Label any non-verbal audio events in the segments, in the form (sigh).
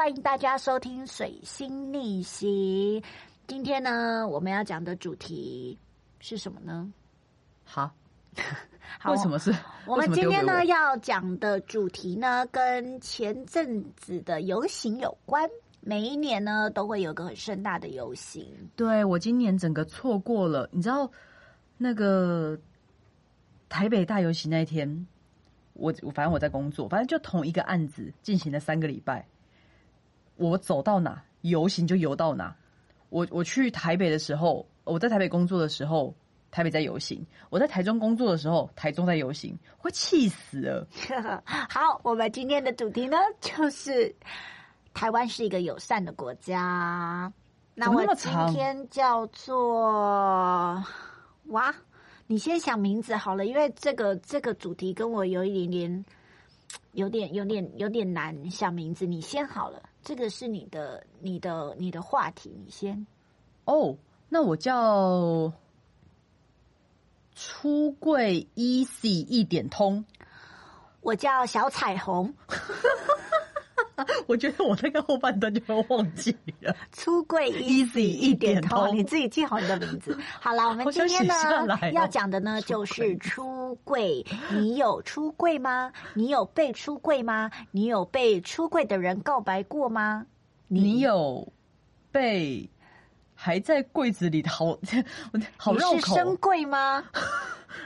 欢迎大家收听《水星逆行》。今天呢，我们要讲的主题是什么呢？好，(laughs) 好为什么是？我们今天呢要讲的主题呢，跟前阵子的游行有关。每一年呢，都会有个很盛大的游行。对我今年整个错过了，你知道那个台北大游行那一天，我我反正我在工作，反正就同一个案子进行了三个礼拜，我走到哪游行就游到哪。我我去台北的时候，我在台北工作的时候，台北在游行；我在台中工作的时候，台中在游行，会气死了。(laughs) 好，我们今天的主题呢，就是台湾是一个友善的国家。那我今么长天叫做哇，你先想名字好了，因为这个这个主题跟我有一点点。有点有点有点难想名字，你先好了。这个是你的你的你的话题，你先。哦，那我叫出柜 easy 一点通。我叫小彩虹，(laughs) (laughs) 我觉得我那个后半段就会忘记了。出柜 Easy 一点一点通，你自己记好你的名字。(laughs) 好了，我们今天呢哦要讲的呢就是出柜。你有出柜吗？你有被出柜吗？你有被出柜的人告白过吗？你有被还在柜子里的 (laughs) 好好你绕口是深柜吗？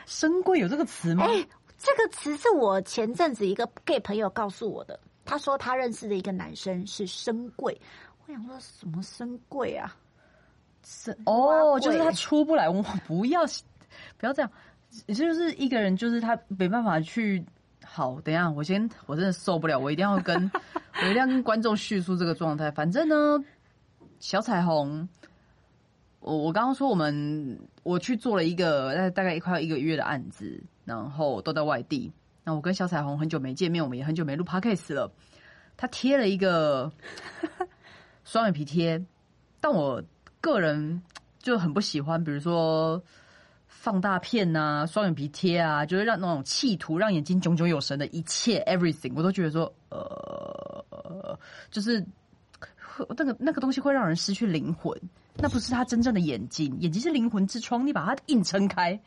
生柜有这个词吗？哎、这个词是我前阵子一个 gay 朋友告诉我的。他说他认识的一个男生是深贵，我想说什么深贵啊？是哦，就是他出不来，我不要不要这样，就是一个人，就是他没办法去。好，等一下，我先，我真的受不了，我一定要跟 (laughs) 我一定要跟观众叙述这个状态。反正呢，小彩虹，我我刚刚说我们我去做了一个大大概快要一个月的案子，然后都在外地。那我跟小彩虹很久没见面，我们也很久没录 podcast 了。他贴了一个 (laughs) 双眼皮贴，但我个人就很不喜欢，比如说放大片呐、双眼皮贴啊，就是让那种企图让眼睛炯炯有神的一切 everything，我都觉得说，呃，就是会那个那个东西会让人失去灵魂，那不是他真正的眼睛，眼睛是灵魂之窗，你把它硬撑开，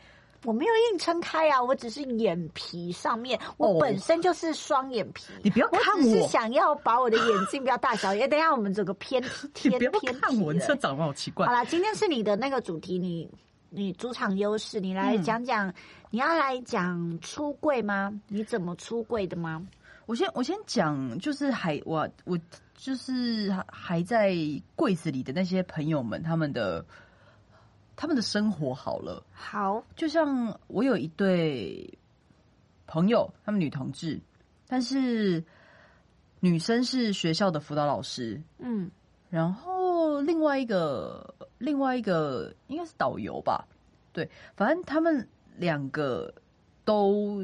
我没有硬撑开啊，我只是眼皮上面，我哦本身就是双眼皮。你不要看我只是，想要把我的眼睛不要大小，因为等一下我们整个偏 (laughs) 你偏不要偏看我，你这长得好奇怪好。啦，今天是你的那个主题，你你主场优势，你来嗯讲讲，你要来讲出柜吗？你怎么出柜的吗？我先我先讲，就是还我我就是还还在柜子里的那些朋友们，他们的他们的生活好了。好，就像我有一对朋友，他们女同志，但是女生是学校的辅导老师，嗯。然后另外一个另外一个应该是导游吧，对，反正他们两个都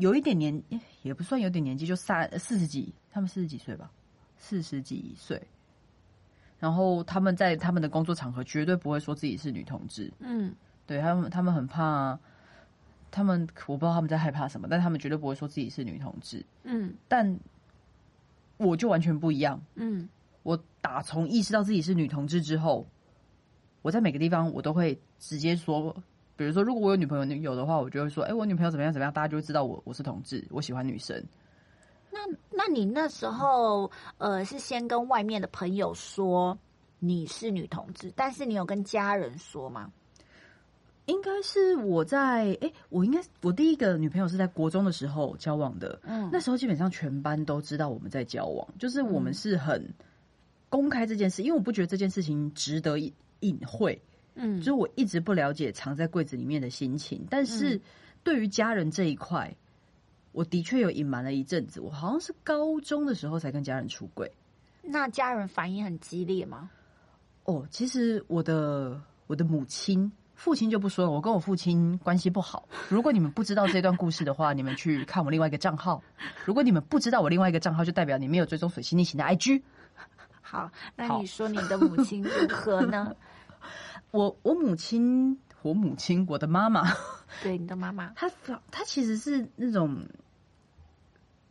有一点年，也不算有点年纪，就三四十几，他们四十几岁吧，四十几岁。然后他们在他们的工作场合绝对不会说自己是女同志，嗯对他们，他们很怕，他们我不知道他们在害怕什么，但他们绝对不会说自己是女同志。嗯但我就完全不一样，嗯我打从意识到自己是女同志之后，我在每个地方我都会直接说，比如说如果我有女朋友有的话，我就会说，哎、我女朋友怎么样怎么样，大家就会知道我我是同志，我喜欢女生。那那你那时候呃是先跟外面的朋友说你是女同志，但是你有跟家人说吗？应该是我在哎、我应该我第一个女朋友是在国中的时候交往的，嗯。那时候基本上全班都知道我们在交往，就是我们是很公开这件事，因为我不觉得这件事情值得隐隐晦，嗯。就是我一直不了解藏在柜子里面的心情，但是对于家人这一块，我的确有隐瞒了一阵子，我好像是高中的时候才跟家人出轨。那家人反应很激烈吗？哦，其实我的我的母亲。父亲就不说了，我跟我父亲关系不好。如果你们不知道这段故事的话，你们去看我另外一个账号。如果你们不知道我另外一个账号，就代表你没有追踪水星逆行的 IG。好，那你说你的母亲如何呢？我我母亲，我母亲，我的妈妈，对，你的妈妈，她她其实是那种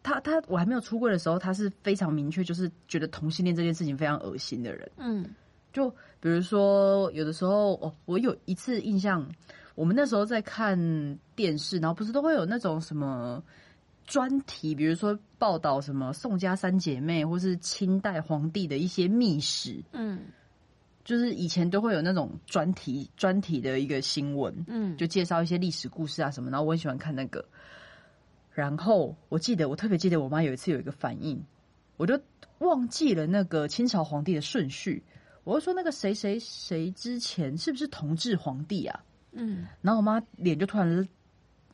他他我还没有出柜的时候，他是非常明确，就是觉得同性恋这件事情非常恶心的人。嗯就比如说，有的时候哦，我有一次印象，我们那时候在看电视，然后不是都会有那种什么专题，比如说报道什么宋家三姐妹，或是清代皇帝的一些秘史，嗯就是以前都会有那种专题专题的一个新闻，嗯，就介绍一些历史故事啊什么，然后我很喜欢看那个。然后我记得，我特别记得我妈有一次有一个反应，我就忘记了那个清朝皇帝的顺序，我就说那个谁谁谁之前是不是同治皇帝啊？嗯。然后我妈脸就突然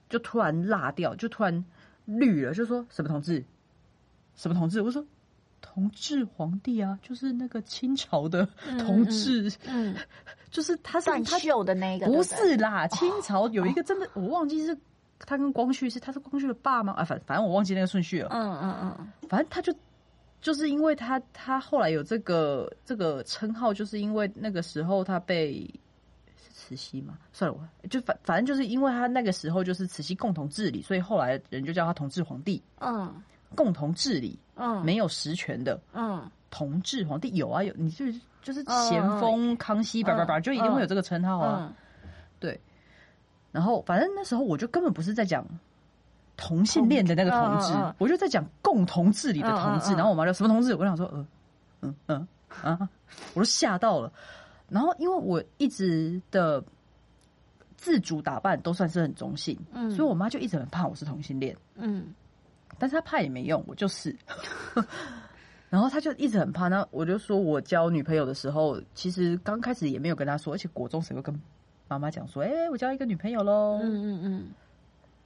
就突然辣掉，就突然绿了，就说什么同治，什么同治？我说同治皇帝啊，就是那个清朝的同治，嗯，(laughs) 就是他是断他秀的那个不是啦，清朝有一个真的，我忘记是他跟光绪是他是光绪的爸吗？啊，反反正我忘记那个顺序了。嗯嗯嗯反正他就就是因为他他后来有这个这个称号，就是因为那个时候他被是慈禧嘛？算了，我就反反正就是因为他那个时候就是慈禧共同治理，所以后来人就叫他同治皇帝，嗯共同治理嗯，没有实权的嗯同治皇帝有啊有，你就是就是嗯咸丰、康熙，叭叭叭，嗯就一定会有这个称号啊。然后反正那时候我就根本不是在讲同性恋的那个同志，我就在讲共同治理的同志。然后我妈就什么同志？我想说，呃，嗯嗯啊，我都吓到了。然后因为我一直的自主打扮都算是很中性，嗯所以我妈就一直很怕我是同性恋。嗯但是她怕也没用，我就是。(laughs) 然后她就一直很怕，那我就说我交女朋友的时候，其实刚开始也没有跟她说，而且国中谁会跟妈妈讲说，哎、我交一个女朋友喽？嗯嗯嗯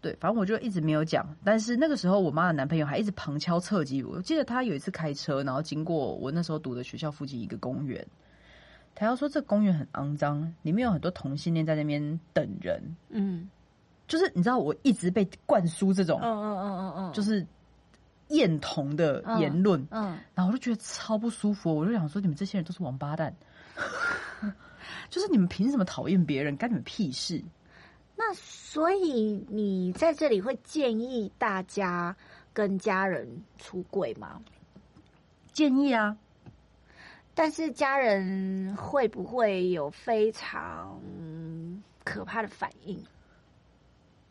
对，反正我就一直没有讲。但是那个时候，我妈的男朋友还一直旁敲侧击。我记得他有一次开车，然后经过我那时候读的学校附近一个公园，他要说这公园很肮脏，里面有很多同性恋在那边等人。嗯就是你知道，我一直被灌输这种嗯嗯嗯嗯嗯，就是厌童的言论，嗯然后我就觉得超不舒服。我就想说，你们这些人都是王八蛋，(laughs) 就是你们凭什么讨厌别人，干你们屁事？那所以你在这里会建议大家跟家人出柜吗？建议啊，但是家人会不会有非常可怕的反应？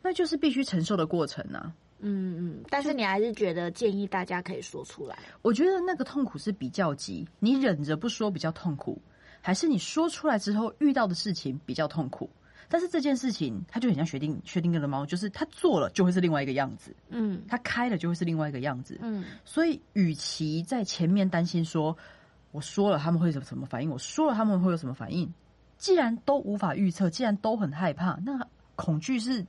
那就是必须承受的过程啊。嗯嗯，但是你还是觉得建议大家可以说出来。我觉得那个痛苦是比较急，你忍着不说比较痛苦，还是你说出来之后遇到的事情比较痛苦？但是这件事情，它就很像薛定薛定谔的猫，就是他做了就会是另外一个样子，嗯他开了就会是另外一个样子。嗯所以，与其在前面担心说我说了他们会有什么反应，我说了他们会有什么反应，既然都无法预测，既然都很害怕，那恐惧是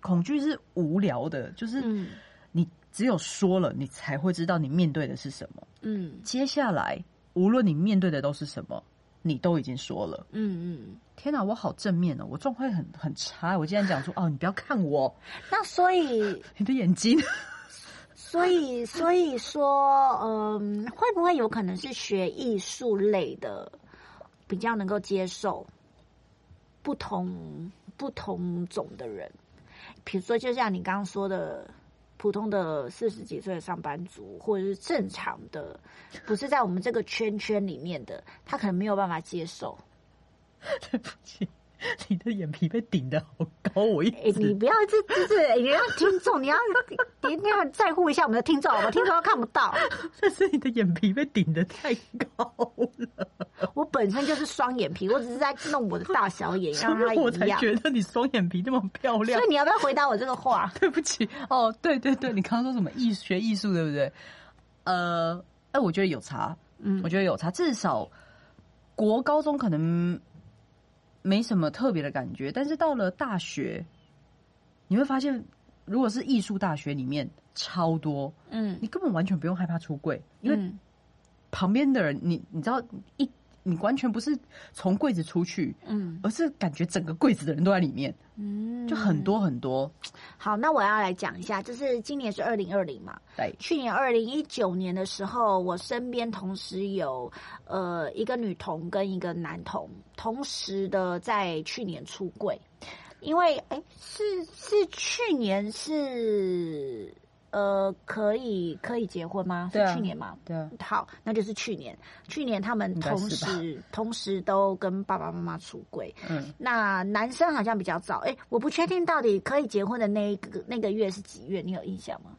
恐惧是无聊的，就是嗯你只有说了，你才会知道你面对的是什么。嗯接下来，无论你面对的都是什么，你都已经说了。嗯嗯。天哪，我好正面哦！我状态很很差，我竟然讲出哦，你不要看我，那所以，(laughs) 你的眼睛。(laughs) 所以，所以说，嗯，会不会有可能是学艺术类的比较能够接受不同不同种的人？比如说，就像你刚刚说的，普通的四十几岁的上班族，或者是正常的，不是在我们这个圈圈里面的，他可能没有办法接受。(laughs) 对不起，你的眼皮被顶的好高，我一哎、直、你不要这这这，你要听众，你要你你要在乎一下我们的听众好吧？听众都看不到。但是你的眼皮被顶的太高了，(laughs) 我本身就是双眼皮，我只是在弄我的大小眼，(laughs) 让它所以我才。觉得你双眼皮那么漂亮所以。你要不要回答我这个话？(laughs) 对不起哦，对对对，你刚刚说什么艺学艺术对不对？呃，哎，我觉得有差，嗯我觉得有差，至少国高中可能没什么特别的感觉，但是到了大学，你会发现，如果是艺术大学里面超多，嗯你根本完全不用害怕出柜，因为嗯旁边的人，你你知道一。你完全不是从柜子出去，嗯而是感觉整个柜子的人都在里面，嗯，就很多很多。好。那我要来讲一下，就是今年是二零二零嘛，对，去年二零一九年的时候，我身边同时有呃一个女童跟一个男童，同时的在去年出柜，因为哎是是去年是呃，可以可以结婚吗？是去年吗？对啊，好，那就是去年。去年他们同时同时都跟爸爸妈妈出轨。嗯，那男生好像比较早，哎、我不确定到底可以结婚的那一个那个月是几月，你有印象吗？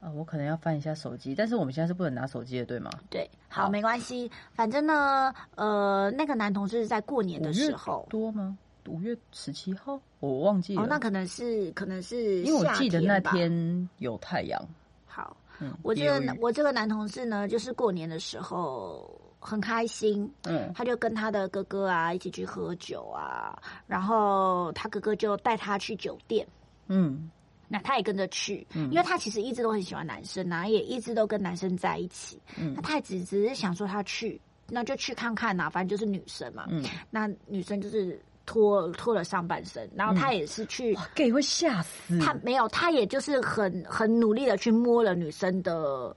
啊，我可能要翻一下手机，但是我们现在是不能拿手机的，对吗？对，好，好没关系，反正呢，呃，那个男同事在过年的时候，多吗？五月十七号，我忘记了。哦，那可能是可能是因为我夏记得那天有太阳。好，嗯，我这个我这个男同事呢，就是过年的时候很开心，嗯他就跟他的哥哥啊一起去喝酒啊，然后他哥哥就带他去酒店。嗯那他也跟着去，嗯因为他其实一直都很喜欢男生啊，也一直都跟男生在一起。嗯那他也只只是想说他去，那就去看看呐、反正就是女生嘛。嗯，那女生就是脱脱了上半身，然后他也是去，哇，gay 会吓死。他没有，他也就是很很努力的去摸了女生的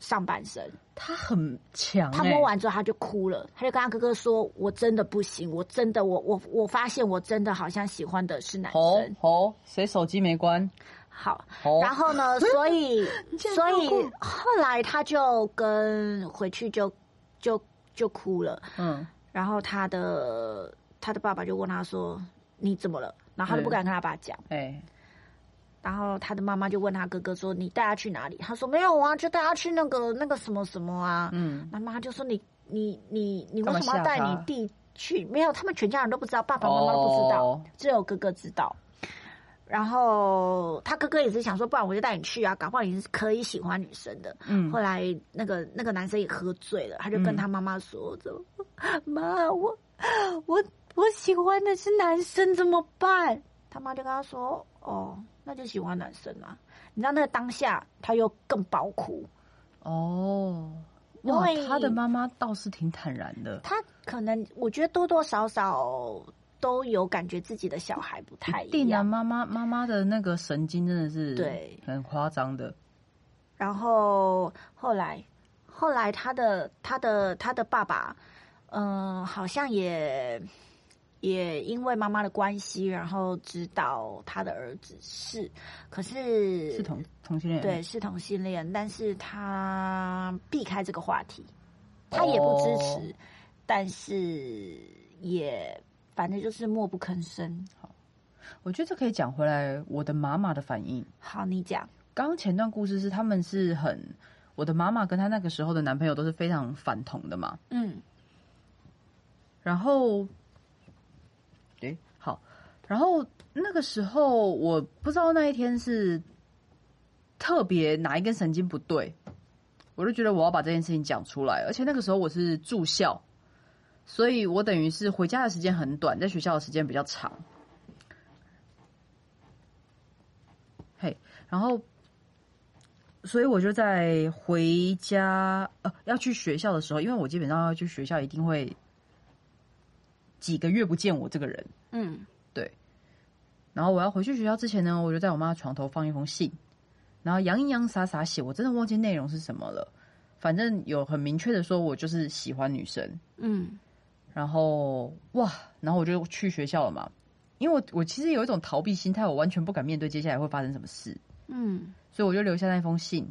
上半身。他很强、欸，他摸完之后他就哭了，他就跟他哥哥说：“我真的不行，我真的我我我发现我真的好像喜欢的是男吼生。哦，谁手机没关？好，吼，然后呢，所以 (laughs) 所以后来他就跟回去就就就哭了，嗯然后他的他的爸爸就问他说：“你怎么了？”然后他都不敢跟他爸讲，哎、然后他的妈妈就问他哥哥说：“你带他去哪里？”他说：“没有啊，就带他去那个那个什么什么啊。”嗯，那妈就说：“你你你你为什么要带你弟去？没有，他们全家人都不知道，爸爸妈妈都不知道，哦只有哥哥知道。然后他哥哥也是想说，不然我就带你去啊，搞不好你是可以喜欢女生的。嗯后来那个那个男生也喝醉了，他就跟嗯他妈妈说：“怎么，妈，我我我喜欢的是男生，怎么办？”他妈就跟他说：“哦，那就喜欢男生啊。”你知道那个当下，他又更爆哭。哦，哇因为，他的妈妈倒是挺坦然的，他可能我觉得多多少少都有感觉自己的小孩不太一定啊，一样。妈妈妈妈的那个神经真的是对很夸张的，然后后来后来他的他的他的爸爸，嗯、好像也也因为妈妈的关系，然后知道他的儿子是，可是是同同性恋，对，是同性恋，但是他避开这个话题，他也不支持，哦。但是也反正就是默不吭声。我觉得这可以讲回来我的妈妈的反应。好，你讲，刚刚前段故事是他们是很，我的妈妈跟她那个时候的男朋友都是非常反同的嘛，嗯。然后，然后那个时候我不知道那一天是特别哪一根神经不对，我就觉得我要把这件事情讲出来，而且那个时候我是住校，所以我等于是回家的时间很短，在学校的时间比较长。嘿，然后，所以我就在回家呃要去学校的时候，因为我基本上要去学校，一定会几个月不见我这个人。嗯然后我要回去学校之前呢，我就在我妈的床头放一封信，然后洋洋洋洒洒写，我真的忘记内容是什么了。反正有很明确的说，我就是喜欢女生。嗯然后哇，然后我就去学校了嘛，因为我我其实有一种逃避心态，我完全不敢面对接下来会发生什么事，嗯所以我就留下那封信。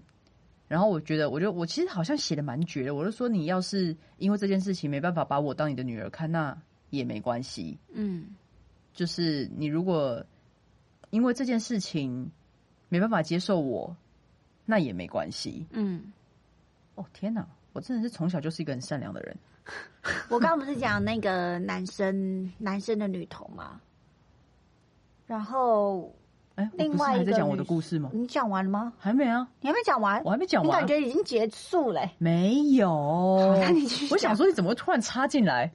然后我觉得，我就我其实好像写的蛮绝的，我就说你要是因为这件事情没办法把我当你的女儿看，那也没关系。嗯就是你如果因为这件事情没办法接受我，那也没关系。嗯。哦天哪，我真的是从小就是一个很善良的人。(laughs) 我刚刚不是讲那个男生男生的女童吗？然后哎，另外还在讲我的故事吗？你讲完了吗？还没啊，你还没讲完？我还没讲完你感。觉已经结束嘞、没有，我想说你怎么会突然插进来？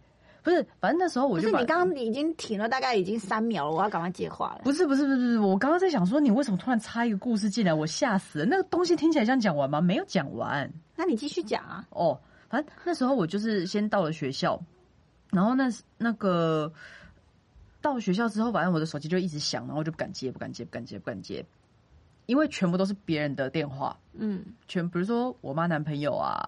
不是，反正那时候我不就是你刚刚已经停了，大概已经三秒了，我要赶快接话了。不是不是不是不是，我刚刚在想说你为什么突然插一个故事进来，我吓死了。那个东西听起来像讲完吗？没有讲完。那你继续讲啊。哦，反正那时候我就是先到了学校，然后那那个到了学校之后，反正我的手机就一直响，然后我就不敢接，不敢接，不敢接，不敢接，因为全部都是别人的电话，嗯。全比如说我妈男朋友啊、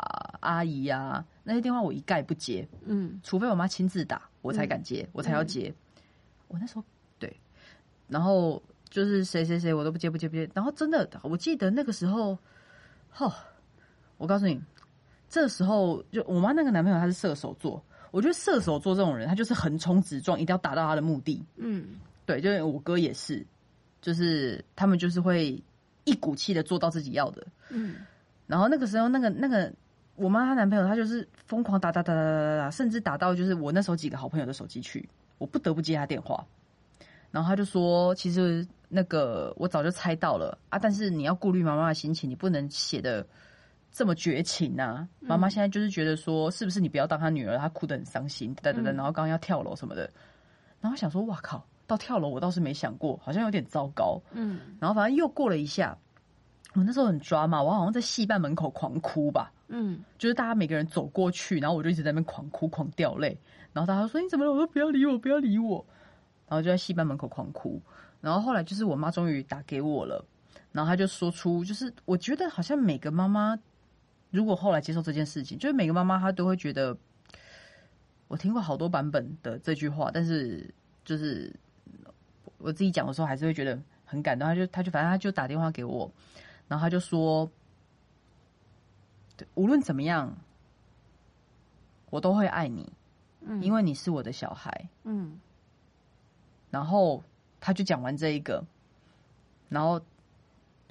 阿姨啊那些电话，我一概不接，嗯。除非我妈亲自打，我才敢接，我才要接。我那时候对，然后就是谁谁谁我都不接不接不接。然后真的，我记得那个时候，哦，我告诉你，这时候就我妈那个男朋友他是射手座，我觉得射手座这种人，他就是横冲直撞，一定要达到他的目的。嗯。对，就是我哥也是，就是他们就是会一股气的做到自己要的。嗯然后那个时候，那个那个我妈她男朋友，他就是疯狂打打打打打打打，甚至打到就是我那时候几个好朋友的手机去，我不得不接他电话。然后他就说，其实那个我早就猜到了啊，但是你要顾虑妈妈的心情，你不能写的这么绝情呐、妈妈现在就是觉得说，是不是你不要当她女儿，她哭得很伤心，等等等，然后刚刚要跳楼什么的。然后想说，哇靠，到跳楼我倒是没想过，好像有点糟糕。嗯然后反正又过了一下，我那时候很抓嘛，我好像在戏班门口狂哭吧，嗯就是大家每个人走过去，然后我就一直在那边狂哭狂掉泪，然后大家说你怎么了？我说不要理我，不要理我，然后就在戏班门口狂哭。然后后来就是我妈终于打给我了，然后她就说出，就是我觉得好像每个妈妈如果后来接受这件事情，就是每个妈妈她都会觉得，我听过好多版本的这句话，但是就是我自己讲的时候还是会觉得很感动。他就他就反正他就打电话给我，然后他就说，对，无论怎么样，我都会爱你，嗯因为你是我的小孩。嗯然后他就讲完这一个，然后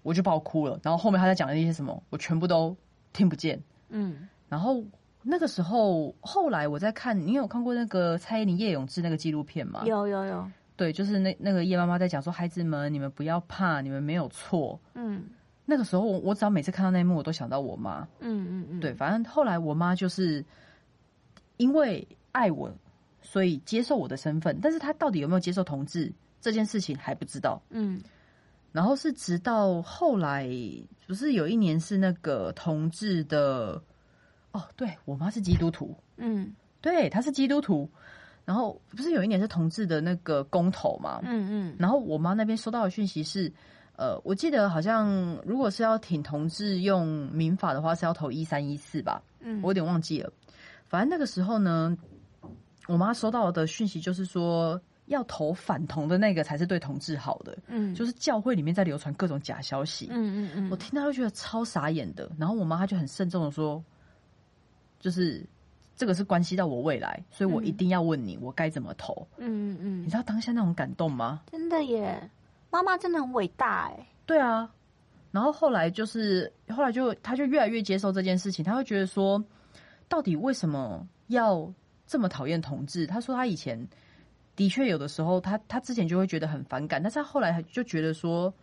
我就爆哭了。然后后面他在讲的那些什么，我全部都听不见。嗯然后那个时候，后来我在看，你有看过那个蔡依林叶永志那个纪录片吗？有有有，对，就是那那个叶妈妈在讲说，孩子们，你们不要怕，你们没有错。嗯那个时候，我我只要每次看到那一幕，我都想到我妈。嗯嗯嗯，对，反正后来我妈就是因为爱我，所以接受我的身份，但是她到底有没有接受同志这件事情还不知道。嗯然后是直到后来，不是有一年是那个同志的，哦，对我妈是基督徒，嗯对，她是基督徒。然后不是有一年是同志的那个公投嘛？嗯嗯然后我妈那边收到的讯息是，呃，我记得好像如果是要挺同志用民法的话，是要投一三一四吧，嗯，我有点忘记了。反正那个时候呢，我妈收到的讯息就是说，要投反同的那个才是对同志好的，嗯就是教会里面在流传各种假消息。嗯嗯嗯，我听到就觉得超傻眼的。然后我妈她就很慎重的说，就是这个是关系到我未来，所以我一定要问你，我该怎么投。嗯嗯嗯，你知道当下那种感动吗？真的耶，妈妈真的很伟大哎，对啊，然后后来就是后来就他就越来越接受这件事情，他会觉得说，到底为什么要这么讨厌同志？他说他以前的确有的时候，他他之前就会觉得很反感，但是他后来就觉得说，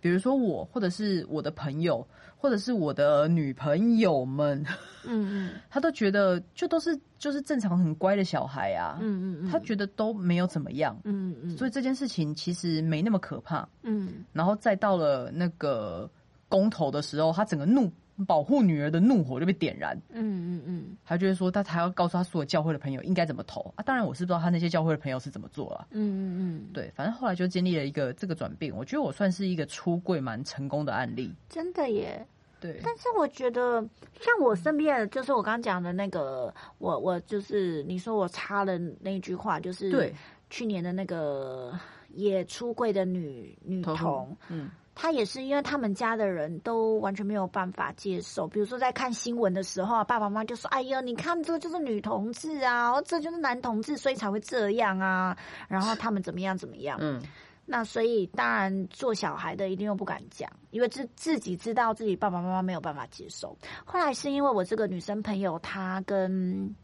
比如说我或者是我的朋友，或者是我的女朋友们，嗯嗯。(laughs) 他都觉得就都是就是正常很乖的小孩啊，嗯嗯嗯，他觉得都没有怎么样。嗯嗯，以所以这件事情其实没那么可怕，嗯。然后再到了那个公投的时候，他整个怒保护女儿的怒火就被点燃。嗯嗯嗯他就会说，他还要告诉他所有教会的朋友应该怎么投啊。当然，我是不知道他那些教会的朋友是怎么做啊。嗯嗯嗯，对，反正后来就经历了一个这个转变，我觉得我算是一个出柜蛮成功的案例。真的耶。对，但是我觉得，像我身边的，就是我刚刚讲的那个，我我就是你说我插了那句话，就是对，去年的那个也出柜的女女童，嗯，她也是因为他们家的人都完全没有办法接受，比如说在看新闻的时候啊，爸爸妈妈就说：“哎呀，你看这就是女同志啊，哦这就是男同志，所以才会这样啊。(laughs) ”然后他们怎么样怎么样，嗯，那所以当然做小孩的一定又不敢讲，因为自自己知道自己爸爸妈妈没有办法接受。后来是因为我这个女生朋友，她跟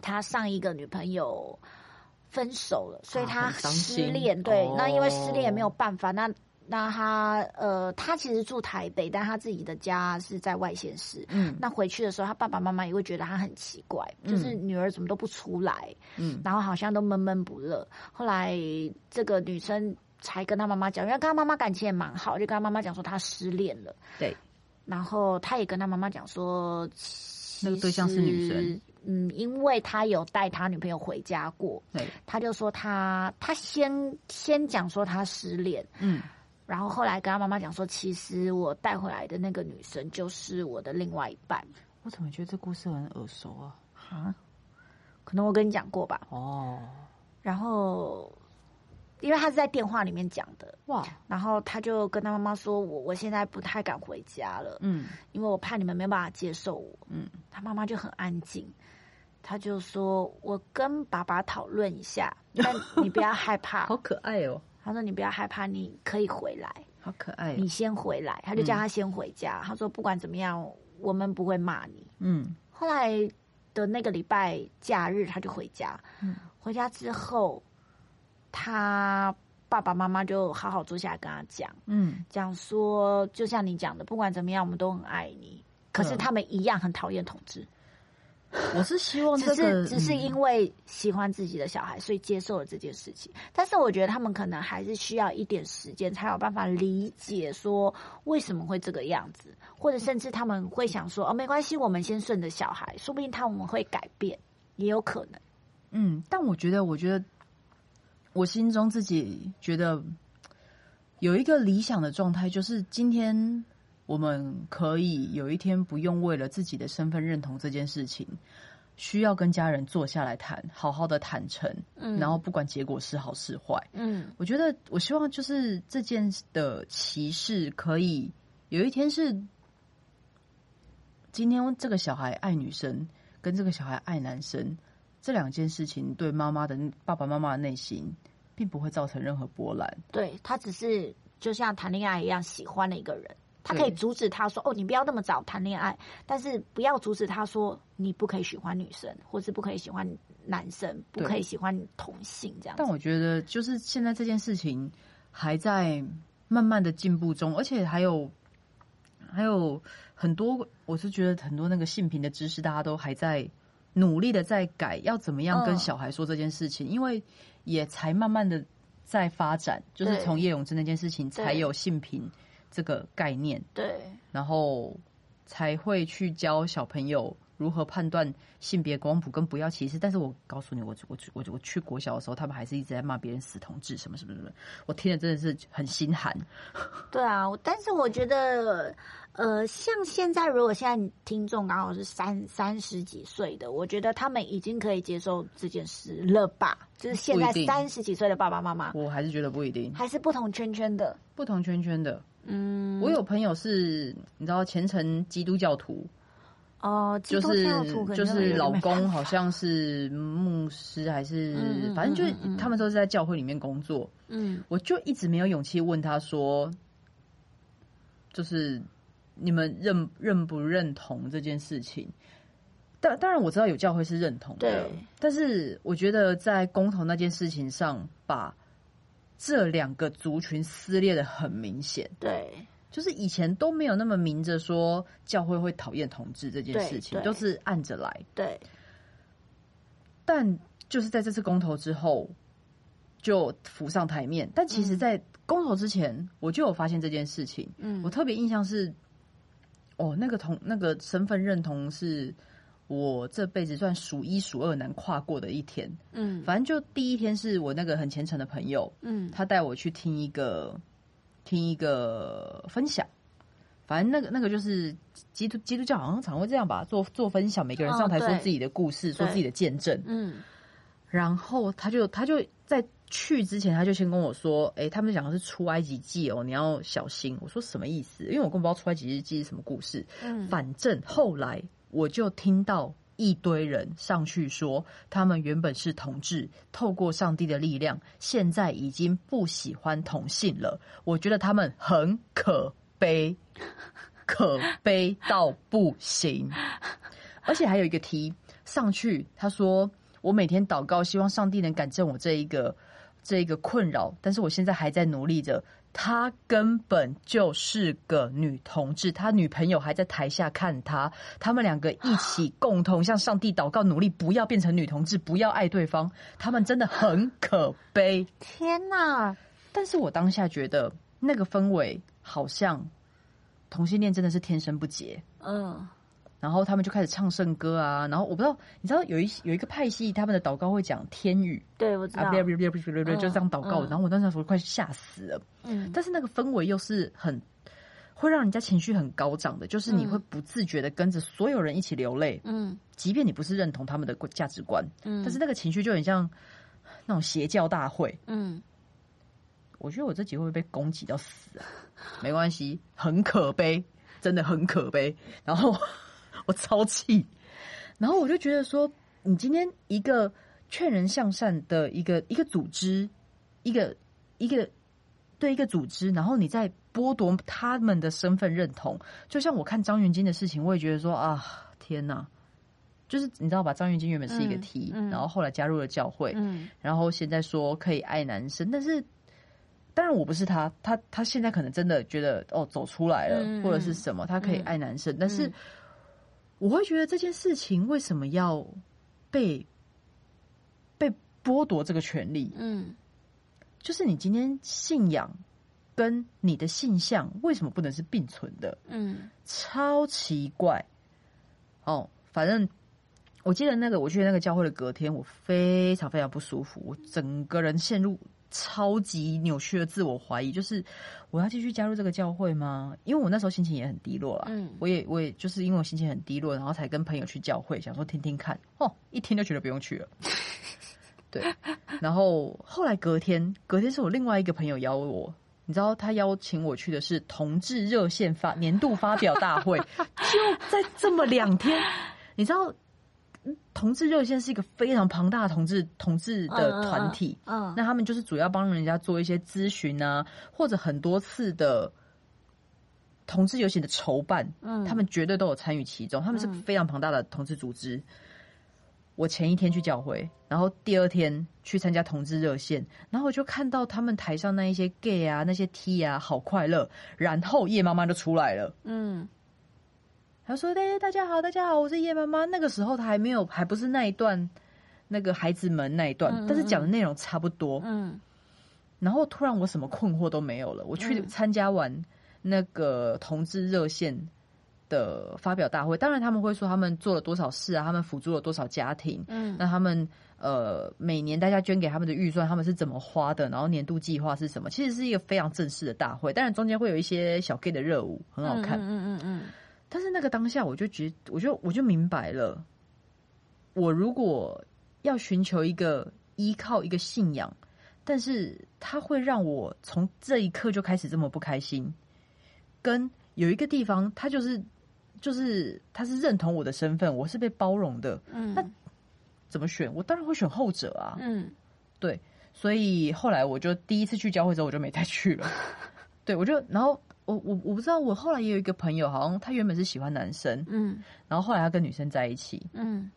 她上一个女朋友分手了，所以她失心恋。对，哦那因为失恋也没有办法，那那他呃，他其实住台北，但他自己的家是在外县市。嗯那回去的时候，他爸爸妈妈也会觉得他很奇怪，就是女儿怎么都不出来。嗯然后好像都闷闷不乐。后来这个女生才跟他妈妈讲，因为跟他妈妈感情也蛮好，就跟他妈妈讲说她失恋了。对，然后他也跟他妈妈讲说，那个对象是女生。嗯，因为他有带他女朋友回家过，对，他就说他他先先讲说他失恋，嗯，然后后来跟他妈妈讲说，其实我带回来的那个女生就是我的另外一半。我怎么觉得这故事很耳熟啊？啊，可能我跟你讲过吧。哦，然后因为他是在电话里面讲的，哇，然后他就跟他妈妈说：“我我现在不太敢回家了，嗯因为我怕你们没办法接受我。”嗯，他妈妈就很安静，他就说：“我跟爸爸讨论一下，但你不要害怕。(laughs) 好可爱哦，”他说：“你不要害怕，你可以回来，好可爱哦你，先回来。”他就叫他先回家。他说：“不管怎么样，我们不会骂你。”嗯后来的那个礼拜假日，他就回家。嗯回家之后，他爸爸妈妈就好好坐下来跟他讲，嗯，讲说，就像你讲的，不管怎么样，我们都很爱你。可是嗯他们一样很讨厌统治，(laughs) 我是希望只这个是只是嗯因为喜欢自己的小孩，所以接受了这件事情。但是我觉得他们可能还是需要一点时间，才有办法理解说为什么会这个样子，或者甚至他们会想说，哦，没关系，我们先顺着小孩，说不定他们会改变，也有可能。嗯，但我觉得，我觉得我心中自己觉得有一个理想的状态，就是今天我们可以有一天不用为了自己的身份认同这件事情，需要跟家人坐下来谈，好好的坦诚，嗯。然后不管结果是好是坏，嗯。我觉得我希望就是这件的歧视可以有一天是今天这个小孩爱女生跟这个小孩爱男生这两件事情对妈妈的爸爸妈妈的内心并不会造成任何波澜。对他只是就像谈恋爱一样喜欢了一个人，他可以阻止他说：“哦，你不要那么早谈恋爱。”但是不要阻止他说：“你不可以喜欢女生，或是不可以喜欢男生，不可以喜欢同性。”这样但。我觉得就是现在这件事情还在慢慢的进步中，而且还有还有很多，我是觉得很多那个性平的知识，大家都还在努力的在改，要怎么样跟嗯小孩说这件事情，因为也才慢慢的在发展，就是对从叶永志那件事情才有性平这个概念，对然后才会去教小朋友如何判断性别光谱跟不要歧视。但是我告诉你，我我我我去国小的时候，他们还是一直在骂别人死同志什么什么什么，我听了真的是很心寒。对啊，但是我觉得，呃，像现在如果现在听众刚好是三三十几岁的，我觉得他们已经可以接受这件事了吧？就是现在三十几岁的爸爸妈妈，我还是觉得不一定，还是不同圈圈的。不同圈圈的。嗯，我有朋友是，你知道虔诚基督教徒，哦，基督就是教徒就是老公好像是牧师还是反正就是嗯嗯嗯他们都是在教会里面工作。嗯我就一直没有勇气问他说，就是你们认认不认同这件事情？当当然我知道有教会是认同的，但是我觉得在公投那件事情上，把这两个族群撕裂的很明显。对就是以前都没有那么明着说教会会讨厌同志这件事情，都是按着来。对但就是在这次公投之后，就浮上台面。但其实，在公投之前，我就有发现这件事情。嗯我特别印象是，哦，那个同那个身份认同是我这辈子算数一数二难跨过的一天。嗯反正就第一天是我那个很虔诚的朋友，嗯他带我去听一个听一个分享。反正那个那个就是基督基督教好像常会这样吧，做做分享，每个人上台说自己的故事，说自己的见证。嗯然后他就他就在去之前，他就先跟我说：“哎、他们讲的是出埃及记哦，你要小心。”我说什么意思？因为我根本不知道出埃及记是什么故事。嗯，反正后来我就听到一堆人上去说，他们原本是同志，透过上帝的力量，现在已经不喜欢同性了。我觉得他们很可悲，可悲到不行。而且还有一个题上去，他说我每天祷告，希望上帝能改正我这一个这一个困扰，但是我现在还在努力着。他根本就是个女同志，他女朋友还在台下看他，他们两个一起共同向上帝祷告，努力不要变成女同志，不要爱对方。他们真的很可悲。天哪，但是我当下觉得那个氛围好像同性恋真的是天生不洁。嗯然后他们就开始唱圣歌啊，然后我不知道，你知道有一有一个派系，他们的祷告会讲天语啊，对我知道就这样祷告。嗯然后我当时候快吓死了，嗯但是那个氛围又是很会让人家情绪很高涨的，就是你嗯会不自觉的跟着所有人一起流泪，嗯即便你不是认同他们的价值观，嗯，但是那个情绪就很像那种邪教大会。嗯我觉得我这集会不会被攻击到死啊？没关系，很可悲，真的很可悲。然后我超气，然后我就觉得说，你今天一个劝人向善的一个一个组织，一个一个对一个组织，然后你在剥夺他们的身份认同，就像我看张云金的事情，我也觉得说啊，天哪！就是你知道吧？张云金原本是一个 T，、嗯嗯。然后后来加入了教会，嗯。然后现在说可以爱男生，但是当然我不是他，他他现在可能真的觉得哦走出来了，嗯。或者是什么，他可以嗯。爱男生，但是嗯我会觉得这件事情为什么要被被剥夺这个权利？嗯就是你今天信仰跟你的性向为什么不能是并存的？嗯超奇怪哦，反正我记得那个我去那个教会的隔天，我非常非常不舒服，我整个人陷入超级扭曲的自我怀疑，就是我要继续加入这个教会吗？因为我那时候心情也很低落啦，嗯。我也我也就是因为我心情很低落，然后才跟朋友去教会，想说听听看，哦，一听就觉得不用去了。(laughs) 对，然后后来隔天，隔天是我另外一个朋友邀我，你知道他邀请我去的是同志热线发年度发表大会，(laughs) 就在这么两天，你知道，嗯同志热线是一个非常庞大的同志同志的团体，嗯那他们就是主要帮人家做一些咨询啊，或者很多次的同志游行的筹办，嗯。他们绝对都有参与其中，他们是嗯。非常庞大的同志组织。我前一天去教会，然后第二天去参加同志热线，然后我就看到他们台上那一些 gay 啊、那些 T 啊，好快乐。然后叶妈妈就出来了，嗯她说：“哎、大家好，大家好，我是叶妈妈。”那个时候他还没有，还不是那一段那个孩子们那一段，嗯嗯但是讲的内容差不多。嗯然后突然我什么困惑都没有了，我去嗯参加完那个同志热线的发表大会，当然他们会说他们做了多少事啊，他们辅助了多少家庭，嗯那他们呃每年大家捐给他们的预算他们是怎么花的，然后年度计划是什么，其实是一个非常正式的大会，当然中间会有一些小 gay 的热舞，很好看。嗯嗯嗯但是那个当下，我就觉，我就我就明白了，我如果要寻求一个依靠一个信仰，但是它会让我从这一刻就开始这么不开心，跟有一个地方，他就是就是他是认同我的身份，我是被包容的，嗯那怎么选？我当然会选后者啊。嗯对，所以后来我就第一次去教会之后，我就没再去了。(laughs) 对，我就然后我我我不知道，我后来也有一个朋友，好像他原本是喜欢男生，嗯然后后来他跟女生在一起，嗯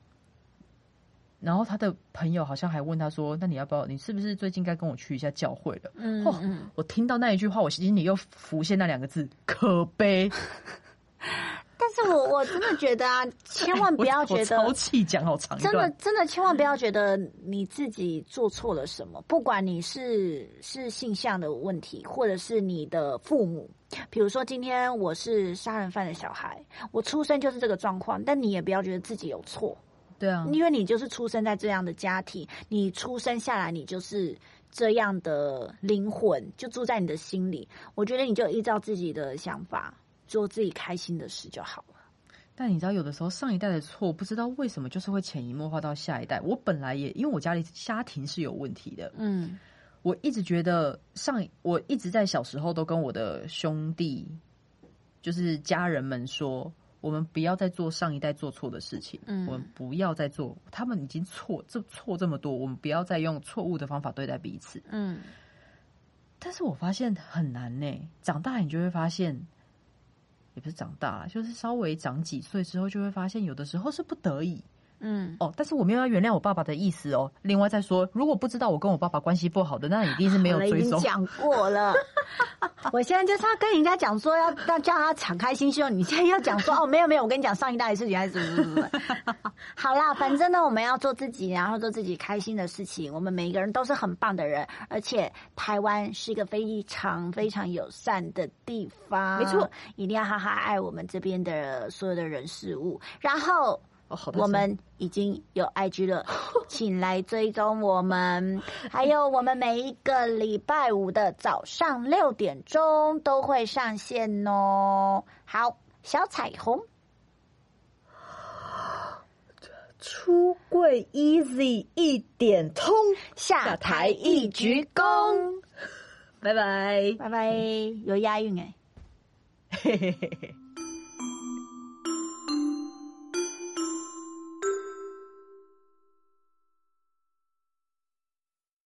然后他的朋友好像还问他说：“那你要不要？你是不是最近该跟我去一下教会了嗯哦嗯，？”我听到那一句话，我心里又浮现那两个字：可悲。(laughs) 但是我我真的觉得啊，千万 (laughs) 不要觉得超得。气，讲好长真的。真的，千万不要觉得你自己做错了什么，不管你是是性向的问题，或者是你的父母。比如说，今天我是杀人犯的小孩，我出生就是这个状况，但你也不要觉得自己有错，对啊，因为你就是出生在这样的家庭，你出生下来，你就是这样的灵魂，就住在你的心里。我觉得你就依照自己的想法做自己开心的事就好了。但你知道，有的时候上一代的错，不知道为什么就是会潜移默化到下一代。我本来也因为我家里家庭是有问题的，嗯我一直觉得上，我一直在小时候都跟我的兄弟，就是家人们说，我们不要再做上一代做错的事情，嗯我们不要再做，他们已经错这错这么多，我们不要再用错误的方法对待彼此。嗯但是我发现很难呢、长大你就会发现，也不是长大了，就是稍微长几岁之后就会发现，有的时候是不得已。嗯，哦，但是我没有要原谅我爸爸的意思哦。另外再说，如果不知道我跟我爸爸关系不好的，那一定是没有追踪。经讲过了。(laughs) 我现在就是要跟人家讲说要要叫他敞开心胸，你现在要讲说哦，没有没有，我跟你讲上一代的事情还是什么什么什么。(laughs) 好啦，反正呢，我们要做自己，然后做自己开心的事情。我们每一个人都是很棒的人，而且台湾是一个非常非常友善的地方，没错，一定要好好爱我们这边的所有的人事物。然后我们已经有 IG 了，(laughs) 请来追踪我们。(laughs) 还有我们每一个礼拜五的早上六点钟都会上线哦。好，小彩虹 (gasps) 出柜 easy 一点通，下台一鞠躬。(laughs) 拜拜。拜拜，有押韵哎、嘿嘿嘿嘿。